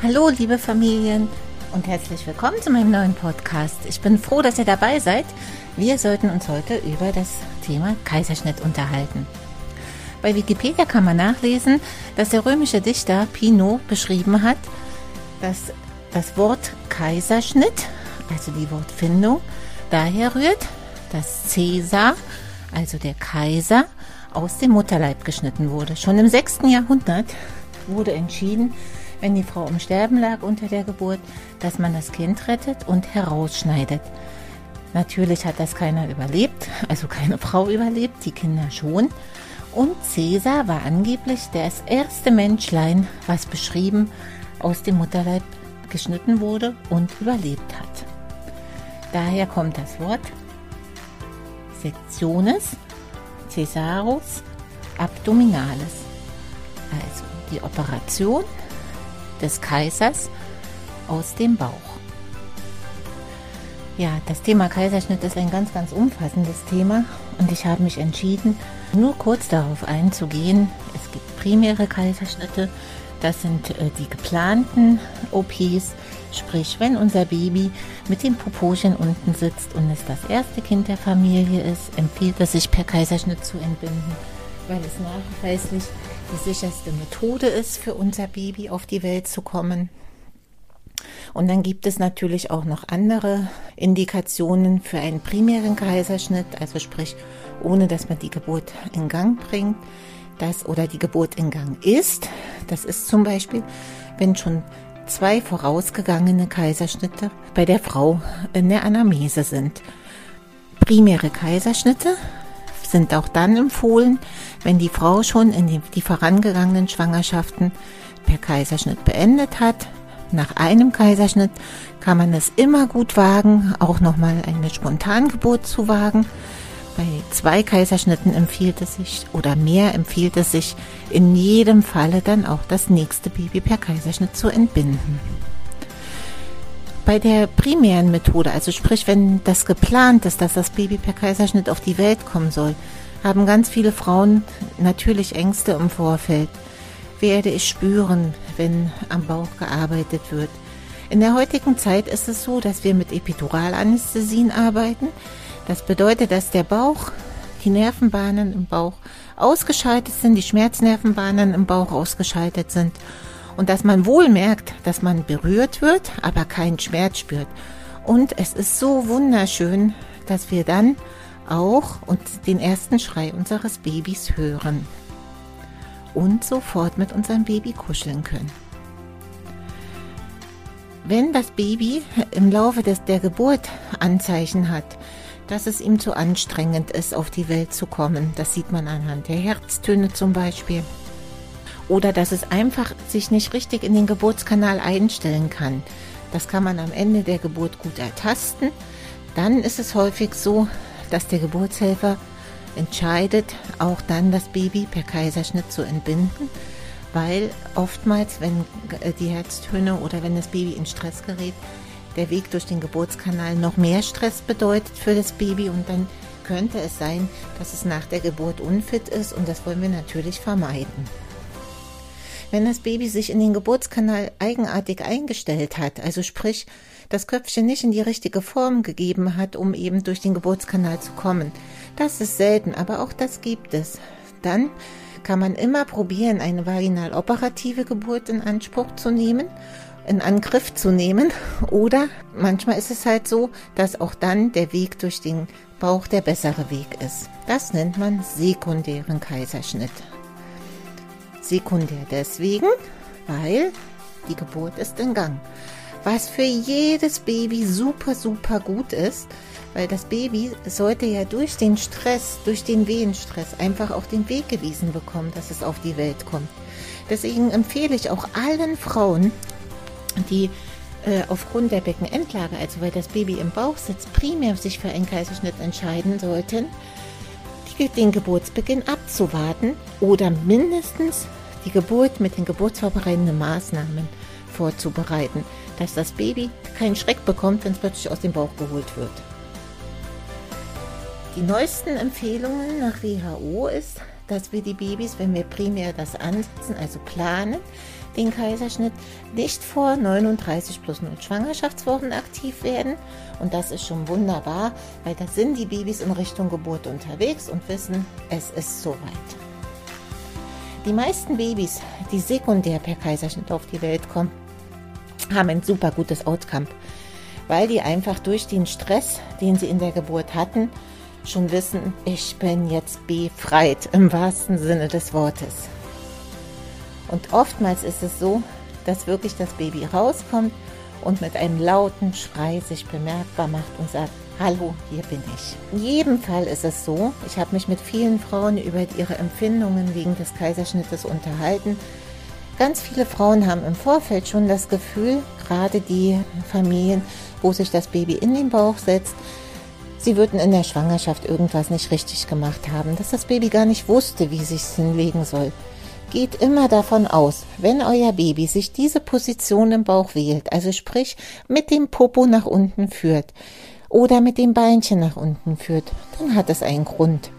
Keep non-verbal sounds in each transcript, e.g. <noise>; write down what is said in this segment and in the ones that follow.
Hallo, liebe Familien und herzlich willkommen zu meinem neuen Podcast. Ich bin froh, dass ihr dabei seid. Wir sollten uns heute über das Thema Kaiserschnitt unterhalten. Bei Wikipedia kann man nachlesen, dass der römische Dichter Pino beschrieben hat, dass das Wort Kaiserschnitt, also die Wortfindung, daher rührt, dass Caesar, also der Kaiser, aus dem Mutterleib geschnitten wurde. Schon im 6. Jahrhundert wurde entschieden, wenn die Frau im Sterben lag unter der Geburt, dass man das Kind rettet und herausschneidet. Natürlich hat das keiner überlebt, also keine <laughs> Frau überlebt, die Kinder schon. Und Cäsar war angeblich das erste Menschlein, was beschrieben aus dem Mutterleib geschnitten wurde und überlebt hat. Daher kommt das Wort Sektiones Caesarus Abdominalis, also die Operation des Kaisers aus dem Bauch. Ja, das Thema Kaiserschnitt ist ein ganz, ganz umfassendes Thema und ich habe mich entschieden, nur kurz darauf einzugehen. Es gibt primäre Kaiserschnitte, das sind äh, die geplanten OPs, sprich wenn unser Baby mit dem Popochen unten sitzt und es das erste Kind der Familie ist, empfiehlt es sich per Kaiserschnitt zu entbinden, weil es nachweislich die sicherste Methode ist, für unser Baby auf die Welt zu kommen. Und dann gibt es natürlich auch noch andere Indikationen für einen primären Kaiserschnitt, also sprich, ohne dass man die Geburt in Gang bringt, das oder die Geburt in Gang ist. Das ist zum Beispiel, wenn schon zwei vorausgegangene Kaiserschnitte bei der Frau in der Anamnese sind. Primäre Kaiserschnitte sind auch dann empfohlen, wenn die Frau schon in die, vorangegangenen Schwangerschaften per Kaiserschnitt beendet hat. Nach einem Kaiserschnitt kann man es immer gut wagen, auch nochmal eine Spontangeburt zu wagen. Bei zwei Kaiserschnitten empfiehlt es sich oder mehr empfiehlt es sich in jedem Falle dann auch das nächste Baby per Kaiserschnitt zu entbinden. Bei der primären Methode, also sprich, wenn das geplant ist, dass das Baby per Kaiserschnitt auf die Welt kommen soll, haben ganz viele Frauen natürlich Ängste im Vorfeld. Werde ich spüren, wenn am Bauch gearbeitet wird? In der heutigen Zeit ist es so, dass wir mit Epiduralanästhesien arbeiten. Das bedeutet, dass der Bauch, die Nervenbahnen im Bauch ausgeschaltet sind, die Schmerznervenbahnen im Bauch ausgeschaltet sind und dass man wohl merkt, dass man berührt wird, aber keinen Schmerz spürt. Und es ist so wunderschön, dass wir dann auch und den ersten Schrei unseres Babys hören und sofort mit unserem Baby kuscheln können. Wenn das Baby im Laufe des, der Geburt Anzeichen hat, dass es ihm zu anstrengend ist, auf die Welt zu kommen, das sieht man anhand der Herztöne zum Beispiel, oder dass es einfach sich nicht richtig in den Geburtskanal einstellen kann. Das kann man am Ende der Geburt gut ertasten. Dann ist es häufig so, dass der Geburtshelfer entscheidet, auch dann das Baby per Kaiserschnitt zu entbinden, weil oftmals, wenn äh, die Herztöne oder wenn das Baby in Stress gerät, der Weg durch den Geburtskanal noch mehr Stress bedeutet für das Baby und dann könnte es sein, dass es nach der Geburt unfit ist und das wollen wir natürlich vermeiden. Wenn das Baby sich in den Geburtskanal eigenartig eingestellt hat, also sprich, das Köpfchen nicht in die richtige Form gegeben hat, um eben durch den Geburtskanal zu kommen, das ist selten, aber auch das gibt es. Dann kann man immer probieren, eine vaginal operative Geburt in Anspruch zu nehmen, in Angriff zu nehmen. <laughs> Oder manchmal ist es halt so, dass auch dann der Weg durch den Bauch der bessere Weg ist. Das nennt man sekundären Kaiserschnitt. Sekundär deswegen, weil die Geburt ist in Gang. Was für jedes Baby super, super gut ist, weil das Baby sollte ja durch den Stress, durch den Wehenstress einfach auch den Weg gewiesen bekommen, dass es auf die Welt kommt. Deswegen empfehle ich auch allen Frauen, die äh, aufgrund der Beckenendlage, also weil das Baby im Bauch sitzt, primär sich für einen Kaiserschnitt entscheiden sollten, den Geburtsbeginn abzuwarten oder mindestens die Geburt mit den geburtsvorbereitenden Maßnahmen vorzubereiten, dass das Baby keinen Schreck bekommt, wenn es plötzlich aus dem Bauch geholt wird. Die neuesten Empfehlungen nach WHO ist, dass wir die Babys, wenn wir primär das ansetzen, also planen, den Kaiserschnitt, nicht vor 39 plus 0 Schwangerschaftswochen aktiv werden. Und das ist schon wunderbar, weil da sind die Babys in Richtung Geburt unterwegs und wissen, es ist soweit. Die meisten Babys, die sekundär per Kaiserschnitt auf die Welt kommen, haben ein super gutes Outcome, weil die einfach durch den Stress, den sie in der Geburt hatten, schon wissen, ich bin jetzt befreit im wahrsten Sinne des Wortes. Und oftmals ist es so, dass wirklich das Baby rauskommt und mit einem lauten Schrei sich bemerkbar macht und sagt, hallo, hier bin ich. In jedem Fall ist es so, ich habe mich mit vielen Frauen über ihre Empfindungen wegen des Kaiserschnittes unterhalten. Ganz viele Frauen haben im Vorfeld schon das Gefühl, gerade die Familien, wo sich das Baby in den Bauch setzt, sie würden in der Schwangerschaft irgendwas nicht richtig gemacht haben, dass das Baby gar nicht wusste, wie sich hinlegen soll. Geht immer davon aus, wenn euer Baby sich diese Position im Bauch wählt, also sprich mit dem Popo nach unten führt oder mit dem Beinchen nach unten führt, dann hat es einen Grund.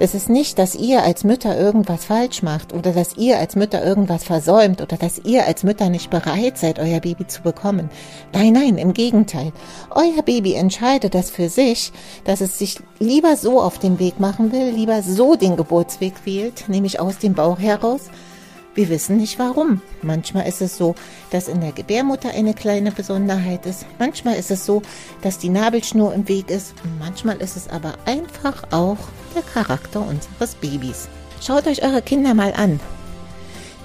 Es ist nicht, dass ihr als Mütter irgendwas falsch macht oder dass ihr als Mütter irgendwas versäumt oder dass ihr als Mütter nicht bereit seid, euer Baby zu bekommen. Nein, nein, im Gegenteil. Euer Baby entscheidet das für sich, dass es sich lieber so auf den Weg machen will, lieber so den Geburtsweg wählt, nämlich aus dem Bauch heraus, wir wissen nicht warum. Manchmal ist es so, dass in der Gebärmutter eine kleine Besonderheit ist. Manchmal ist es so, dass die Nabelschnur im Weg ist. Manchmal ist es aber einfach auch der Charakter unseres Babys. Schaut euch eure Kinder mal an.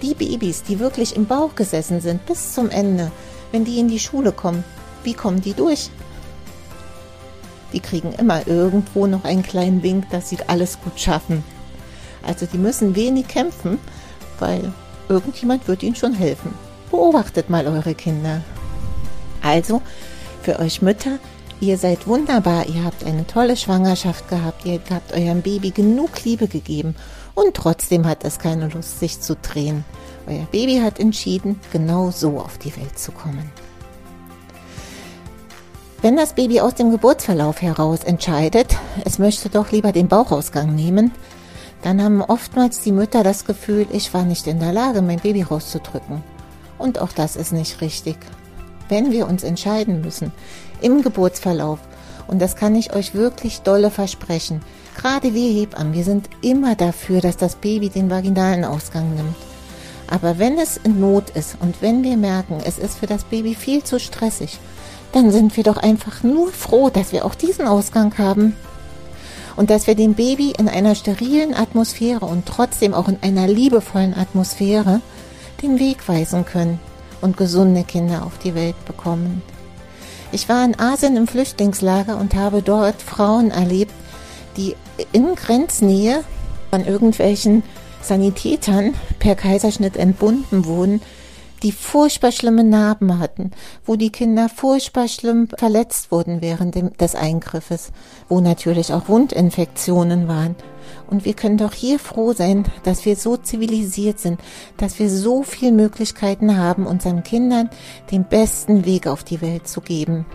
Die Babys, die wirklich im Bauch gesessen sind bis zum Ende, wenn die in die Schule kommen, wie kommen die durch? Die kriegen immer irgendwo noch einen kleinen Wink, dass sie alles gut schaffen. Also die müssen wenig kämpfen, weil irgendjemand wird ihnen schon helfen. Beobachtet mal eure Kinder. Also, für euch Mütter, ihr seid wunderbar, ihr habt eine tolle Schwangerschaft gehabt, ihr habt eurem Baby genug Liebe gegeben und trotzdem hat es keine Lust, sich zu drehen. Euer Baby hat entschieden, genau so auf die Welt zu kommen. Wenn das Baby aus dem Geburtsverlauf heraus entscheidet, es möchte doch lieber den Bauchausgang nehmen, dann haben oftmals die Mütter das Gefühl, ich war nicht in der Lage, mein Baby rauszudrücken. Und auch das ist nicht richtig. Wenn wir uns entscheiden müssen, im Geburtsverlauf, und das kann ich euch wirklich dolle versprechen, gerade wir Hebammen, wir sind immer dafür, dass das Baby den vaginalen Ausgang nimmt. Aber wenn es in Not ist und wenn wir merken, es ist für das Baby viel zu stressig, dann sind wir doch einfach nur froh, dass wir auch diesen Ausgang haben. Und dass wir dem Baby in einer sterilen Atmosphäre und trotzdem auch in einer liebevollen Atmosphäre den Weg weisen können und gesunde Kinder auf die Welt bekommen. Ich war in Asien im Flüchtlingslager und habe dort Frauen erlebt, die in Grenznähe von irgendwelchen Sanitätern per Kaiserschnitt entbunden wurden, die furchtbar schlimme Narben hatten, wo die Kinder furchtbar schlimm verletzt wurden während des Eingriffes, wo natürlich auch Wundinfektionen waren. Und wir können doch hier froh sein, dass wir so zivilisiert sind, dass wir so viele Möglichkeiten haben, unseren Kindern den besten Weg auf die Welt zu geben.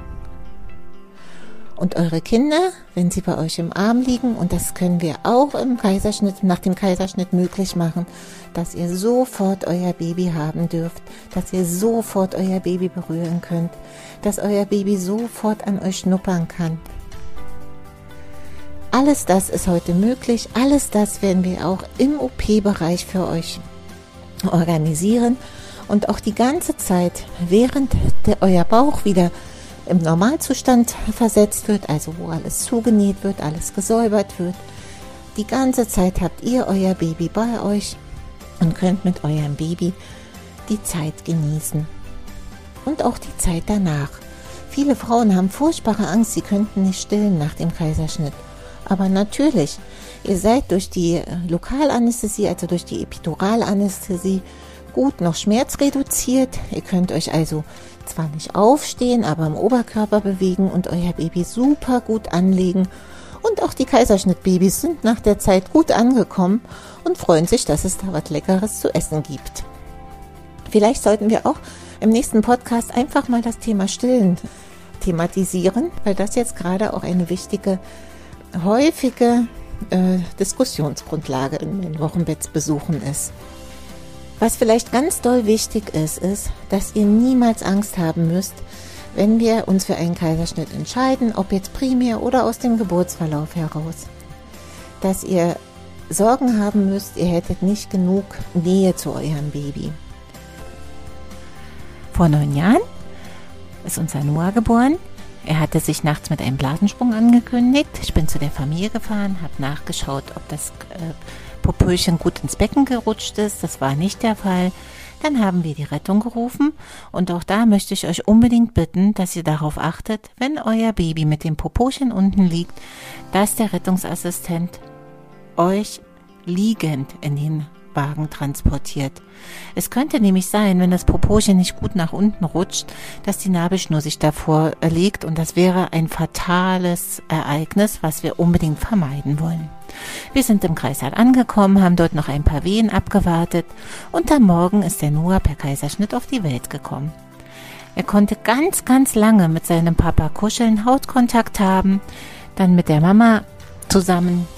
Und eure Kinder, wenn sie bei euch im Arm liegen, und das können wir auch im Kaiserschnitt, nach dem Kaiserschnitt möglich machen, dass ihr sofort euer Baby haben dürft, dass ihr sofort euer Baby berühren könnt, dass euer Baby sofort an euch schnuppern kann. Alles das ist heute möglich, alles das werden wir auch im OP-Bereich für euch organisieren und auch die ganze Zeit, während der, euer Bauch wieder im Normalzustand versetzt wird, also wo alles zugenäht wird, alles gesäubert wird. Die ganze Zeit habt ihr euer Baby bei euch und könnt mit eurem Baby die Zeit genießen. Und auch die Zeit danach. Viele Frauen haben furchtbare Angst, sie könnten nicht stillen nach dem Kaiserschnitt. Aber natürlich, ihr seid durch die Lokalanästhesie, also durch die Epiduralanästhesie, gut noch schmerzreduziert. Ihr könnt euch also zwar nicht aufstehen, aber im Oberkörper bewegen und euer Baby super gut anlegen. Und auch die Kaiserschnittbabys sind nach der Zeit gut angekommen und freuen sich, dass es da was Leckeres zu essen gibt. Vielleicht sollten wir auch im nächsten Podcast einfach mal das Thema Stillen thematisieren, weil das jetzt gerade auch eine wichtige, häufige äh, Diskussionsgrundlage in den Wochenbettsbesuchen ist. Was vielleicht ganz doll wichtig ist, ist, dass ihr niemals Angst haben müsst, wenn wir uns für einen Kaiserschnitt entscheiden, ob jetzt primär oder aus dem Geburtsverlauf heraus. Dass ihr Sorgen haben müsst, ihr hättet nicht genug Nähe zu eurem Baby. Vor neun Jahren ist unser Noah geboren. Er hatte sich nachts mit einem Blasensprung angekündigt. Ich bin zu der Familie gefahren, habe nachgeschaut, ob das äh, Popöchen gut ins Becken gerutscht ist. Das war nicht der Fall. Dann haben wir die Rettung gerufen und auch da möchte ich euch unbedingt bitten, dass ihr darauf achtet, wenn euer Baby mit dem Popochen unten liegt, dass der Rettungsassistent euch liegend in den Wagen transportiert. Es könnte nämlich sein, wenn das Popochen nicht gut nach unten rutscht, dass die Nabelschnur sich davor legt und das wäre ein fatales Ereignis, was wir unbedingt vermeiden wollen. Wir sind im Kreissaal angekommen, haben dort noch ein paar Wehen abgewartet und am Morgen ist der Noah per Kaiserschnitt auf die Welt gekommen. Er konnte ganz, ganz lange mit seinem Papa kuscheln, Hautkontakt haben, dann mit der Mama zusammen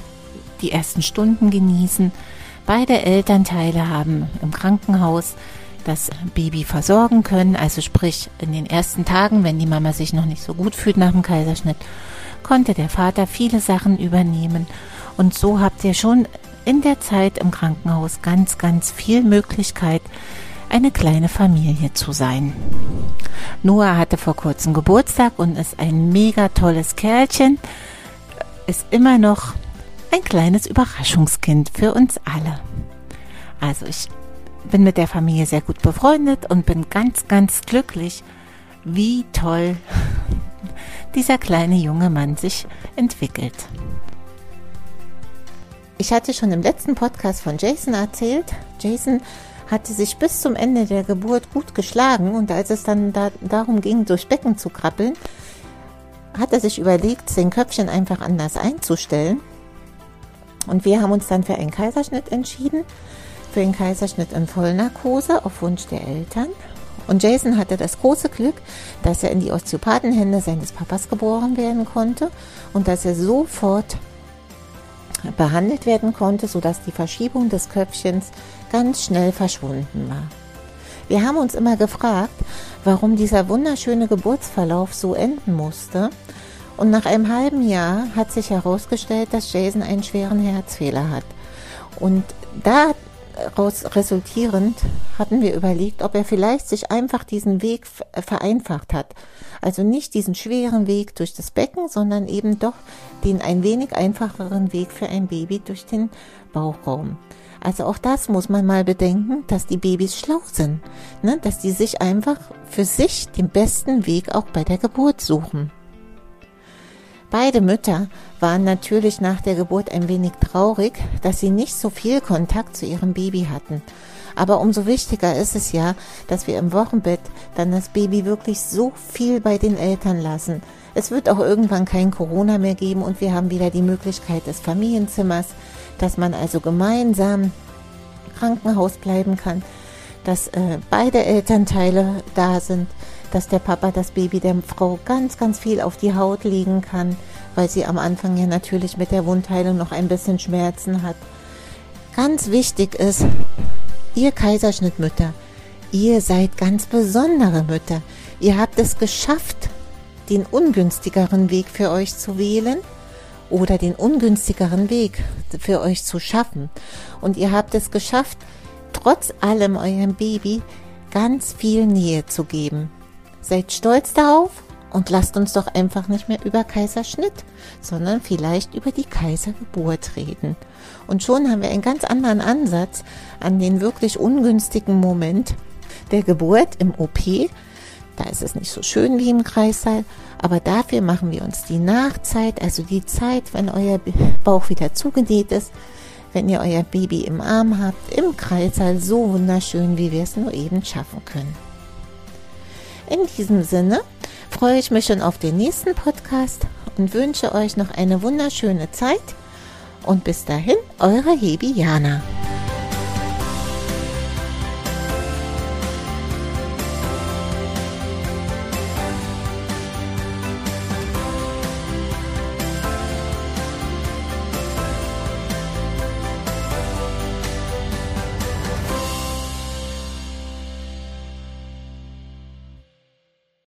die ersten Stunden genießen Beide Elternteile haben im Krankenhaus das Baby versorgen können, also sprich in den ersten Tagen, wenn die Mama sich noch nicht so gut fühlt nach dem Kaiserschnitt, konnte der Vater viele Sachen übernehmen. Und so habt ihr schon in der Zeit im Krankenhaus ganz, ganz viel Möglichkeit, eine kleine Familie zu sein. Noah hatte vor kurzem Geburtstag und ist ein mega tolles Kerlchen, ist immer noch ein kleines Überraschungskind für uns alle. Also ich bin mit der Familie sehr gut befreundet und bin ganz, ganz glücklich, wie toll <laughs> dieser kleine junge Mann sich entwickelt. Ich hatte schon im letzten Podcast von Jason erzählt. Jason hatte sich bis zum Ende der Geburt gut geschlagen und als es dann da, darum ging, durch Becken zu krabbeln, hat er sich überlegt, sein Köpfchen einfach anders einzustellen und wir haben uns dann für einen Kaiserschnitt entschieden, für einen Kaiserschnitt in Vollnarkose auf Wunsch der Eltern. Und Jason hatte das große Glück, dass er in die Osteopathenhände seines Papas geboren werden konnte und dass er sofort behandelt werden konnte, sodass die Verschiebung des Köpfchens ganz schnell verschwunden war. Wir haben uns immer gefragt, warum dieser wunderschöne Geburtsverlauf so enden musste und nach einem halben Jahr hat sich herausgestellt, dass Jason einen schweren Herzfehler hat. Und daraus resultierend hatten wir überlegt, ob er vielleicht sich einfach diesen Weg vereinfacht hat. Also nicht diesen schweren Weg durch das Becken, sondern eben doch den ein wenig einfacheren Weg für ein Baby durch den Bauchraum. Also auch das muss man mal bedenken, dass die Babys schlau sind, ne? dass die sich einfach für sich den besten Weg auch bei der Geburt suchen. Beide Mütter waren natürlich nach der Geburt ein wenig traurig, dass sie nicht so viel Kontakt zu ihrem Baby hatten. Aber umso wichtiger ist es ja, dass wir im Wochenbett dann das Baby wirklich so viel bei den Eltern lassen. Es wird auch irgendwann kein Corona mehr geben und wir haben wieder die Möglichkeit des Familienzimmers, dass man also gemeinsam im Krankenhaus bleiben kann, dass äh, beide Elternteile da sind dass der Papa das Baby der Frau ganz, ganz viel auf die Haut legen kann, weil sie am Anfang ja natürlich mit der Wundheilung noch ein bisschen Schmerzen hat. Ganz wichtig ist, ihr Kaiserschnittmütter, ihr seid ganz besondere Mütter. Ihr habt es geschafft, den ungünstigeren Weg für euch zu wählen oder den ungünstigeren Weg für euch zu schaffen. Und ihr habt es geschafft, trotz allem eurem Baby ganz viel Nähe zu geben. Seid stolz darauf und lasst uns doch einfach nicht mehr über Kaiserschnitt, sondern vielleicht über die Kaisergeburt reden. Und schon haben wir einen ganz anderen Ansatz an den wirklich ungünstigen Moment der Geburt im OP. Da ist es nicht so schön wie im Kreissaal, aber dafür machen wir uns die Nachzeit, also die Zeit, wenn euer Bauch wieder zugenäht ist, wenn ihr euer Baby im Arm habt, im Kreissaal, so wunderschön, wie wir es nur eben schaffen können. In diesem Sinne freue ich mich schon auf den nächsten Podcast und wünsche euch noch eine wunderschöne Zeit. Und bis dahin, eure Hebi Jana.